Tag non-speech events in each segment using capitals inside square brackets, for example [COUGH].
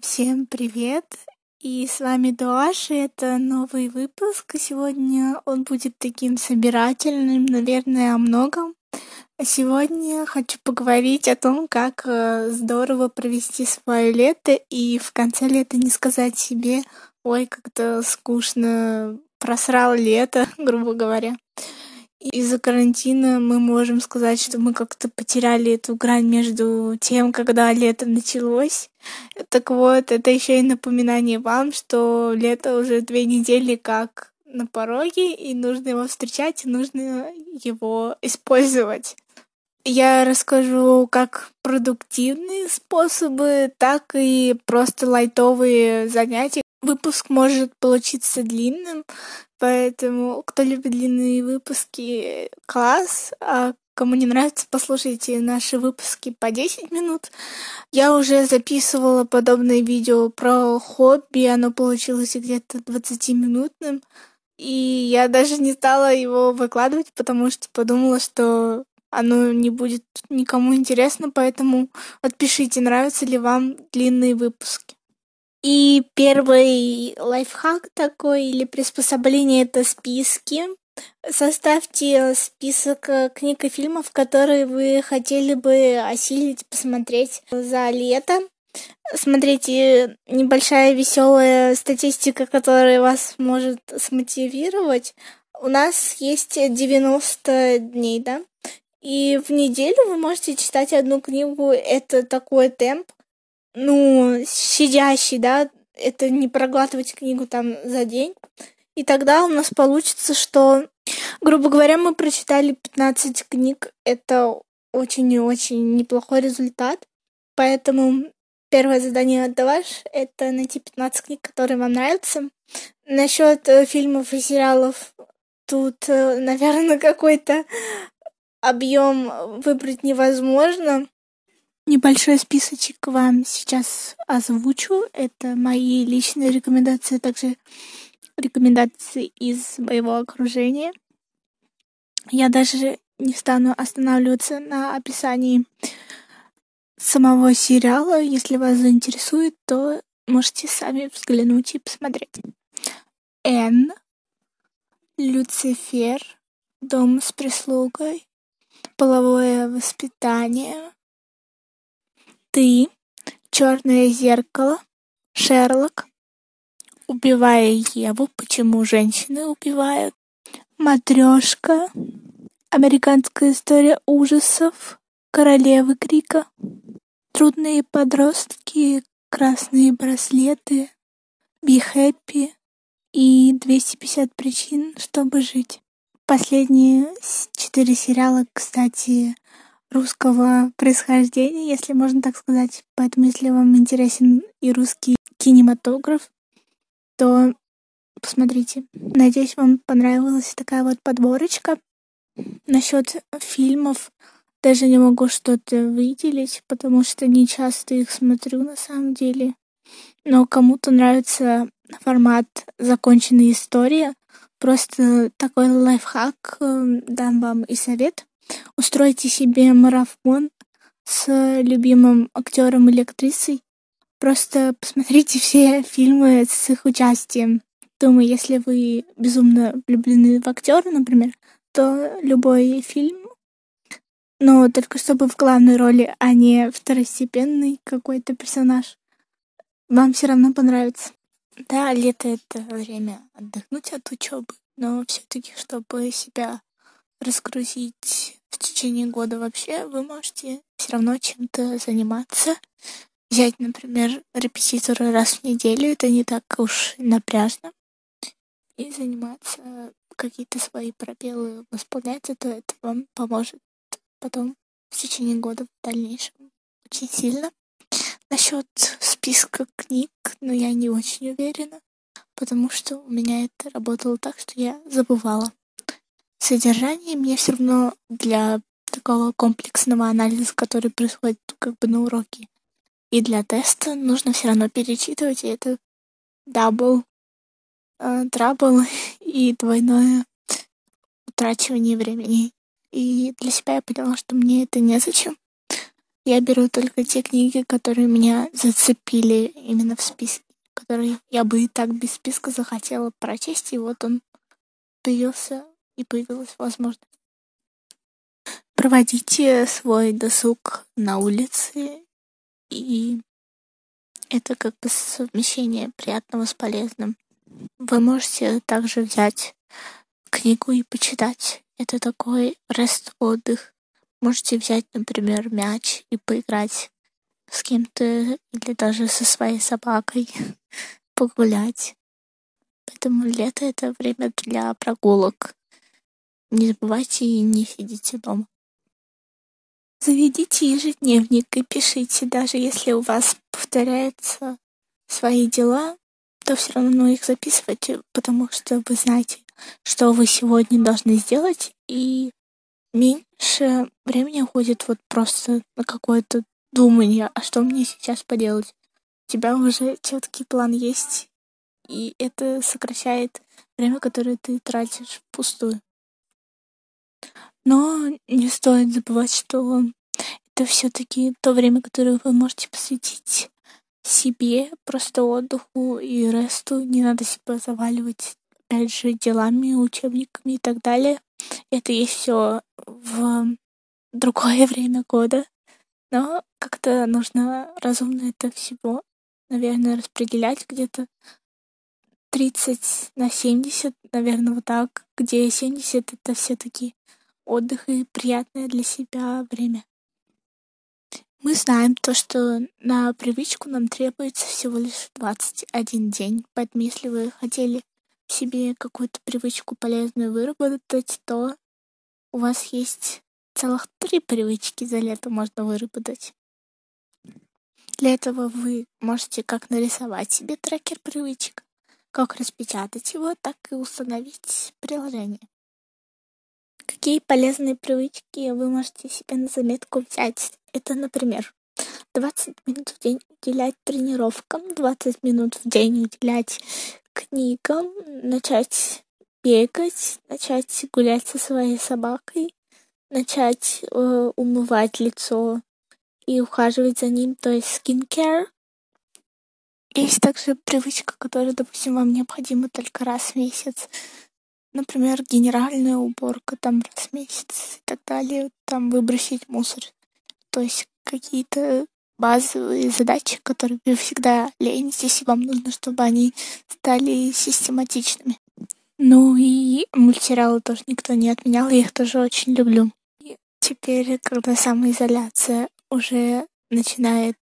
Всем привет! И с вами Дуаша, это новый выпуск. Сегодня он будет таким собирательным, наверное, о многом. Сегодня хочу поговорить о том, как э, здорово провести свое лето и в конце лета не сказать себе, ой, как-то скучно, просрал лето, [LAUGHS] грубо говоря. Из-за карантина мы можем сказать, что мы как-то потеряли эту грань между тем, когда лето началось. Так вот, это еще и напоминание вам, что лето уже две недели как на пороге, и нужно его встречать, и нужно его использовать. Я расскажу как продуктивные способы, так и просто лайтовые занятия. Выпуск может получиться длинным, поэтому кто любит длинные выпуски, класс, а кому не нравится, послушайте наши выпуски по 10 минут. Я уже записывала подобное видео про хобби, оно получилось где-то 20-минутным, и я даже не стала его выкладывать, потому что подумала, что оно не будет никому интересно, поэтому отпишите, нравятся ли вам длинные выпуски. И первый лайфхак такой или приспособление это списки. Составьте список э, книг и фильмов, которые вы хотели бы осилить, посмотреть за лето. Смотрите, небольшая веселая статистика, которая вас может смотивировать. У нас есть 90 дней, да? И в неделю вы можете читать одну книгу. Это такой темп, ну, сидящий, да, это не проглатывать книгу там за день. И тогда у нас получится, что, грубо говоря, мы прочитали 15 книг. Это очень и очень неплохой результат. Поэтому первое задание от это найти 15 книг, которые вам нравятся. Насчет э, фильмов и сериалов тут, э, [LAUGHS] наверное, какой-то объем выбрать невозможно. Небольшой списочек вам сейчас озвучу. Это мои личные рекомендации, а также рекомендации из моего окружения. Я даже не стану останавливаться на описании самого сериала. Если вас заинтересует, то можете сами взглянуть и посмотреть. Н. Люцифер. Дом с прислугой половое воспитание, ты, черное зеркало, Шерлок, убивая Еву, почему женщины убивают, матрешка, американская история ужасов, королевы крика, трудные подростки, красные браслеты, be happy и 250 причин, чтобы жить. Последние четыре сериала, кстати, русского происхождения, если можно так сказать. Поэтому, если вам интересен и русский кинематограф, то посмотрите. Надеюсь, вам понравилась такая вот подборочка. Насчет фильмов даже не могу что-то выделить, потому что не часто их смотрю на самом деле. Но кому-то нравится формат «Законченная история», Просто такой лайфхак эм, дам вам и совет. Устройте себе марафон с любимым актером или актрисой. Просто посмотрите [LAUGHS] все фильмы с их участием. Думаю, если вы безумно влюблены в актера, например, то любой фильм, но только чтобы в главной роли, а не второстепенный какой-то персонаж, вам все равно понравится. Да, лето это время отдохнуть от учебы, но все-таки, чтобы себя разгрузить в течение года вообще, вы можете все равно чем-то заниматься. Взять, например, репетиторы раз в неделю, это не так уж напряжно. И заниматься, какие-то свои пробелы восполнять, то это вам поможет потом в течение года в дальнейшем очень сильно. Насчет списка книг, но я не очень уверена, потому что у меня это работало так, что я забывала. Содержание мне все равно для такого комплексного анализа, который происходит как бы на уроке, и для теста нужно все равно перечитывать, и это double, э, trouble [LAUGHS] и двойное утрачивание времени. И для себя я поняла, что мне это незачем. Я беру только те книги, которые меня зацепили именно в списке, которые я бы и так без списка захотела прочесть, и вот он появился и появилась возможность. Проводите свой досуг на улице, и это как бы совмещение приятного с полезным. Вы можете также взять книгу и почитать. Это такой рест-отдых. Можете взять, например, мяч и поиграть с кем-то или даже со своей собакой, [LAUGHS] погулять. Поэтому лето — это время для прогулок. Не забывайте и не сидите дома. Заведите ежедневник и пишите, даже если у вас повторяются свои дела, то все равно их записывайте, потому что вы знаете, что вы сегодня должны сделать, и меньше времени уходит вот просто на какое-то думание, а что мне сейчас поделать. У тебя уже четкий план есть, и это сокращает время, которое ты тратишь впустую. Но не стоит забывать, что это все-таки то время, которое вы можете посвятить себе, просто отдыху и ресту. Не надо себя заваливать, опять же, делами, учебниками и так далее. Это есть все в другое [LAUGHS] время года. Но как-то нужно разумно это всего, наверное, распределять где-то 30 на 70, наверное, вот так, где 70 это все-таки отдых и приятное для себя время. Мы знаем то, что на привычку нам требуется всего лишь 21 день, поэтому если вы хотели себе какую-то привычку полезную выработать, то у вас есть целых три привычки за лето можно выработать. Для этого вы можете как нарисовать себе трекер привычек, как распечатать его, так и установить приложение. Какие полезные привычки вы можете себе на заметку взять? Это, например, 20 минут в день уделять тренировкам, 20 минут в день уделять книгам, начать бегать, начать гулять со своей собакой, начать э, умывать лицо и ухаживать за ним, то есть skincare. Есть также привычка, которая, допустим, вам необходима только раз в месяц например, генеральная уборка там раз в месяц и так далее, там выбросить мусор. То есть какие-то базовые задачи, которые вы всегда ленитесь, и вам нужно, чтобы они стали систематичными. Ну и мультсериалы тоже никто не отменял, я их тоже очень люблю. И теперь, когда самоизоляция уже начинает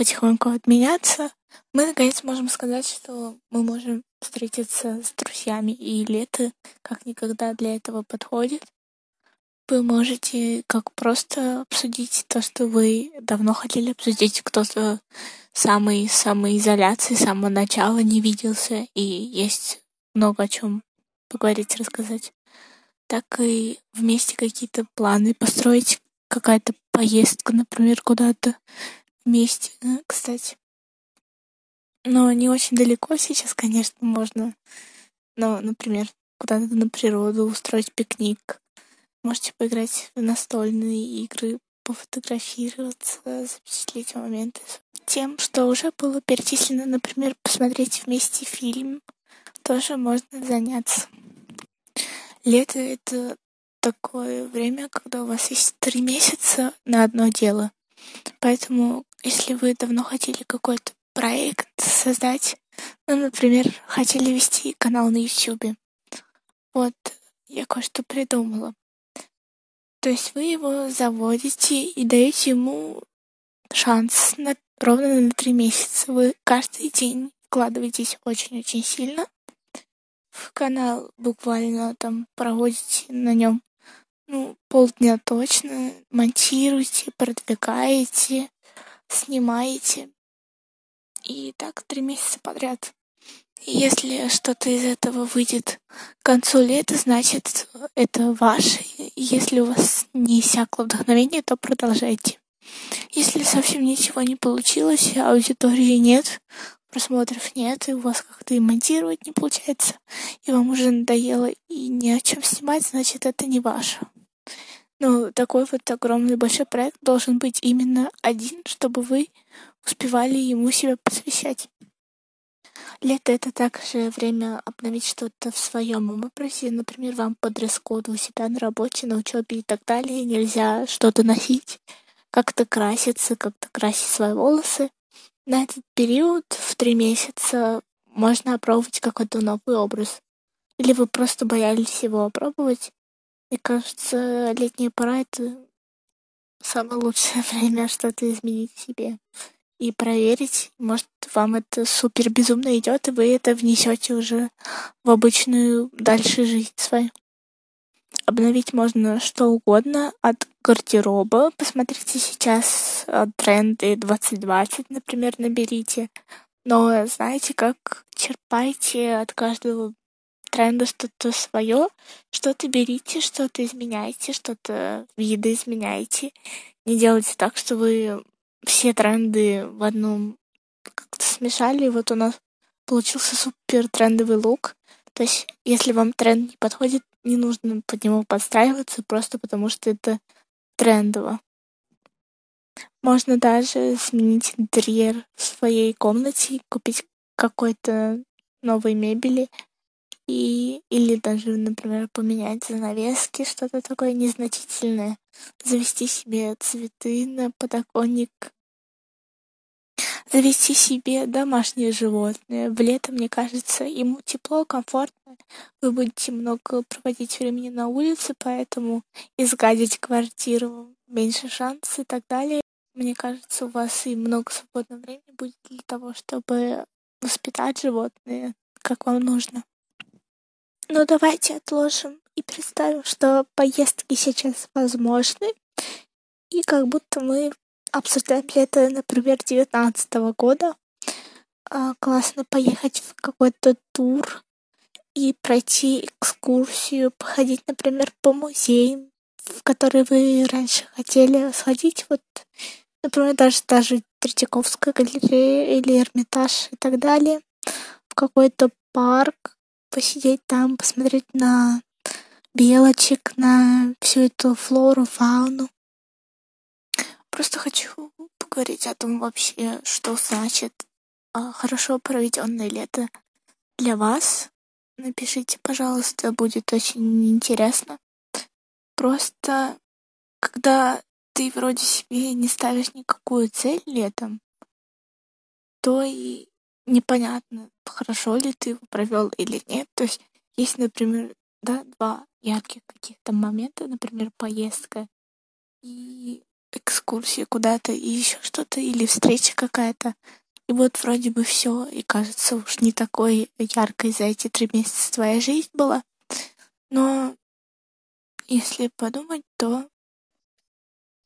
потихоньку отменяться, мы наконец можем сказать, что мы можем встретиться с друзьями, и лето как никогда для этого подходит. Вы можете как просто обсудить то, что вы давно хотели обсудить, кто-то самой самоизоляции, с самого начала не виделся, и есть много о чем поговорить, рассказать. Так и вместе какие-то планы построить, какая-то поездка, например, куда-то вместе, кстати. Но не очень далеко сейчас, конечно, можно. Но, например, куда-то на природу устроить пикник. Можете поиграть в настольные игры, пофотографироваться, запечатлеть моменты. Тем, что уже было перечислено, например, посмотреть вместе фильм, тоже можно заняться. Лето — это такое время, когда у вас есть три месяца на одно дело. Поэтому, если вы давно хотели какой-то проект создать. Ну, например, хотели вести канал на YouTube. Вот, я кое-что придумала. То есть вы его заводите и даете ему шанс на, ровно на три месяца. Вы каждый день вкладываетесь очень-очень сильно в канал, буквально там проводите на нем ну, полдня точно, монтируете, продвигаете, снимаете. И так три месяца подряд. И если что-то из этого выйдет к концу лета, значит, это ваше. Если у вас не иссякло вдохновение, то продолжайте. Если совсем ничего не получилось, аудитории нет, просмотров нет, и у вас как-то и монтировать не получается, и вам уже надоело и ни о чем снимать, значит, это не ваше. Ну, такой вот огромный большой проект должен быть именно один, чтобы вы успевали ему себя посвящать. Лето — это также время обновить что-то в своем образе. Например, вам по дресс-коду у себя на работе, на учебе и так далее нельзя что-то носить, как-то краситься, как-то красить свои волосы. На этот период в три месяца можно опробовать какой-то новый образ. Или вы просто боялись его опробовать. Мне кажется, летняя пора — это самое лучшее [LAUGHS] время что-то изменить в себе и проверить. Может, вам это супер безумно идет, и вы это внесете уже в обычную дальше жизнь свою. Обновить можно что угодно от гардероба. Посмотрите сейчас э, тренды 2020, например, наберите. Но знаете, как черпайте от каждого тренда что-то свое, что-то берите, что-то изменяйте, что-то виды изменяйте. Не делайте так, что вы все тренды в одном как-то смешали, и вот у нас получился супер трендовый лук. То есть, если вам тренд не подходит, не нужно под него подстраиваться, просто потому что это трендово. Можно даже сменить интерьер в своей комнате, купить какой-то новой мебели и или даже, например, поменять занавески, что-то такое незначительное, завести себе цветы на подоконник, завести себе домашнее животное. В лето, мне кажется, ему тепло, комфортно. Вы будете много проводить времени на улице, поэтому изгадить квартиру меньше шансов и так далее. Мне кажется, у вас и много свободного времени будет для того, чтобы воспитать животное, как вам нужно. Но давайте отложим и представим, что поездки сейчас возможны, и как будто мы обсуждаем лето, например, девятнадцатого года. А, классно поехать в какой-то тур и пройти экскурсию, походить, например, по музеям, в которые вы раньше хотели сходить. Вот, например, даже даже Третьяковская галерея или Эрмитаж и так далее. В какой-то парк, посидеть там, посмотреть на белочек, на всю эту флору, фауну. Просто хочу поговорить о том вообще, что значит а, хорошо проведенное лето для вас. Напишите, пожалуйста, будет очень интересно. Просто когда ты вроде себе не ставишь никакую цель летом, то и непонятно, хорошо ли ты его провел или нет. То есть есть, например, да, два ярких каких-то момента, например, поездка и экскурсия куда-то, и еще что-то, или встреча какая-то. И вот вроде бы все, и кажется, уж не такой яркой за эти три месяца твоя жизнь была. Но если подумать, то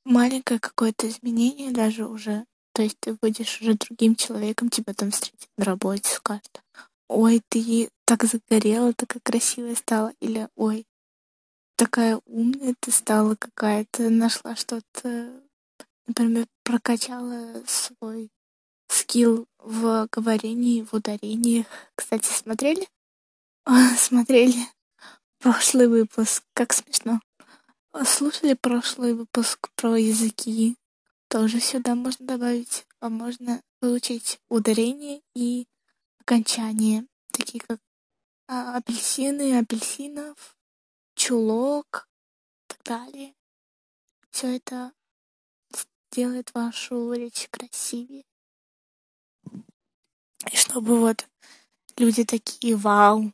маленькое какое-то изменение даже уже то есть ты будешь уже другим человеком, тебя там встретят на работе, скажут, ой, ты так загорела, такая красивая стала, или ой, такая умная ты стала какая-то, нашла что-то, например, прокачала свой скилл в говорении, в ударениях. Кстати, смотрели? [LAUGHS] Смотрели прошлый выпуск, как смешно. Слушали прошлый выпуск про языки, тоже сюда можно добавить, а можно выучить ударение и окончание, такие как а, апельсины, апельсинов, чулок и так далее. Все это сделает вашу речь красивее. И чтобы вот люди такие вау.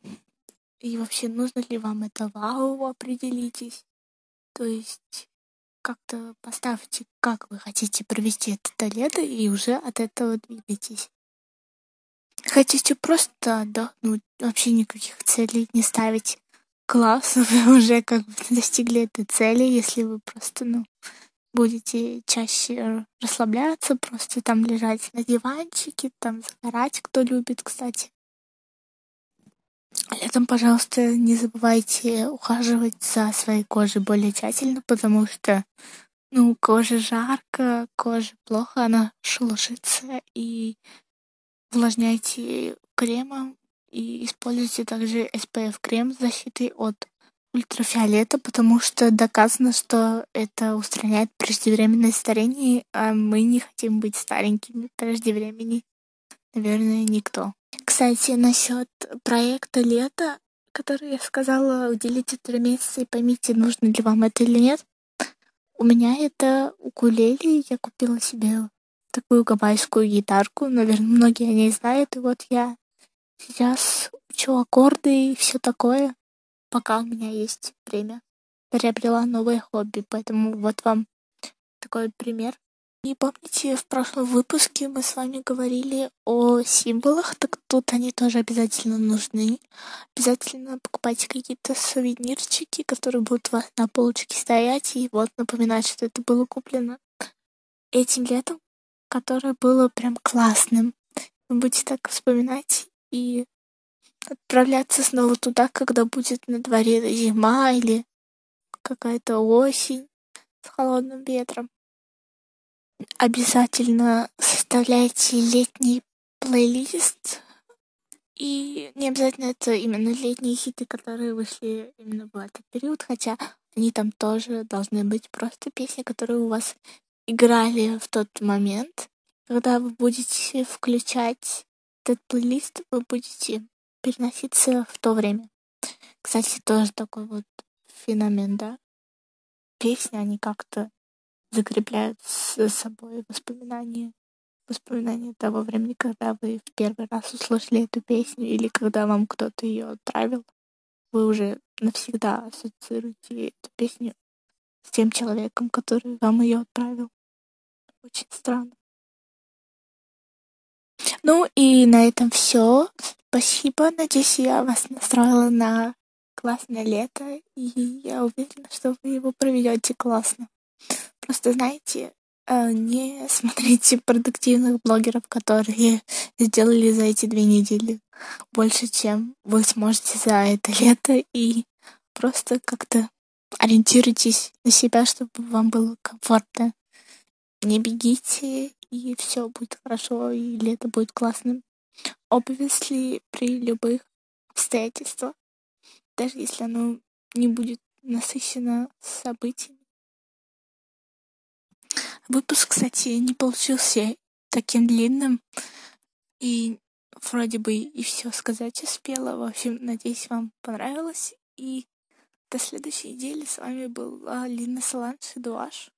И вообще, нужно ли вам это вау, определитесь. То есть как-то поставьте, как вы хотите провести это лето, и уже от этого двигайтесь. Хотите просто отдохнуть, вообще никаких целей не ставить. Класс, [LAUGHS] вы уже как бы достигли этой цели, если вы просто, ну, будете чаще расслабляться, просто там лежать на диванчике, там загорать, кто любит, кстати. Летом, пожалуйста, не забывайте ухаживать за своей кожей более тщательно, потому что, ну, кожа жарко, кожа плохо, она шелушится, и увлажняйте кремом, и используйте также SPF крем с защитой от ультрафиолета, потому что доказано, что это устраняет преждевременное старение, а мы не хотим быть старенькими преждевремени. Наверное, никто. Кстати, насчет проекта лета, который я сказала, уделите три месяца и поймите, нужно ли вам это или нет. У меня это укулеле, я купила себе такую гавайскую гитарку, наверное, многие о ней знают, и вот я сейчас учу аккорды и все такое пока у меня есть время. Приобрела новое хобби, поэтому вот вам такой пример. И помните, в прошлом выпуске мы с вами говорили о символах, так тут они тоже обязательно нужны. Обязательно покупайте какие-то сувенирчики, которые будут у вас на полочке стоять, и вот напоминать, что это было куплено этим летом, которое было прям классным. Вы будете так вспоминать и отправляться снова туда, когда будет на дворе зима или какая-то осень с холодным ветром. Обязательно составляйте летний плейлист. И не обязательно это именно летние хиты, которые вышли именно в этот период, хотя они там тоже должны быть просто песни, которые у вас играли в тот момент. Когда вы будете включать этот плейлист, вы будете переноситься в то время. Кстати, тоже такой вот феномен, да? Песни, они как-то закрепляют с собой воспоминания, воспоминания того времени, когда вы в первый раз услышали эту песню или когда вам кто-то ее отправил. Вы уже навсегда ассоциируете эту песню с тем человеком, который вам ее отправил. Очень странно. Ну и на этом все. Спасибо. Надеюсь, я вас настроила на классное лето, и я уверена, что вы его проведете классно. Просто знаете, э, не смотрите продуктивных блогеров, которые [LAUGHS] сделали за эти две недели больше, чем вы сможете за это лето, и просто как-то ориентируйтесь на себя, чтобы вам было комфортно. Не бегите и все будет хорошо, и лето будет классным. Obviously, при любых обстоятельствах, даже если оно не будет насыщено событиями. Выпуск, кстати, не получился таким длинным, и вроде бы и все сказать успела. В общем, надеюсь, вам понравилось. И до следующей недели с вами была Лина Саланш и.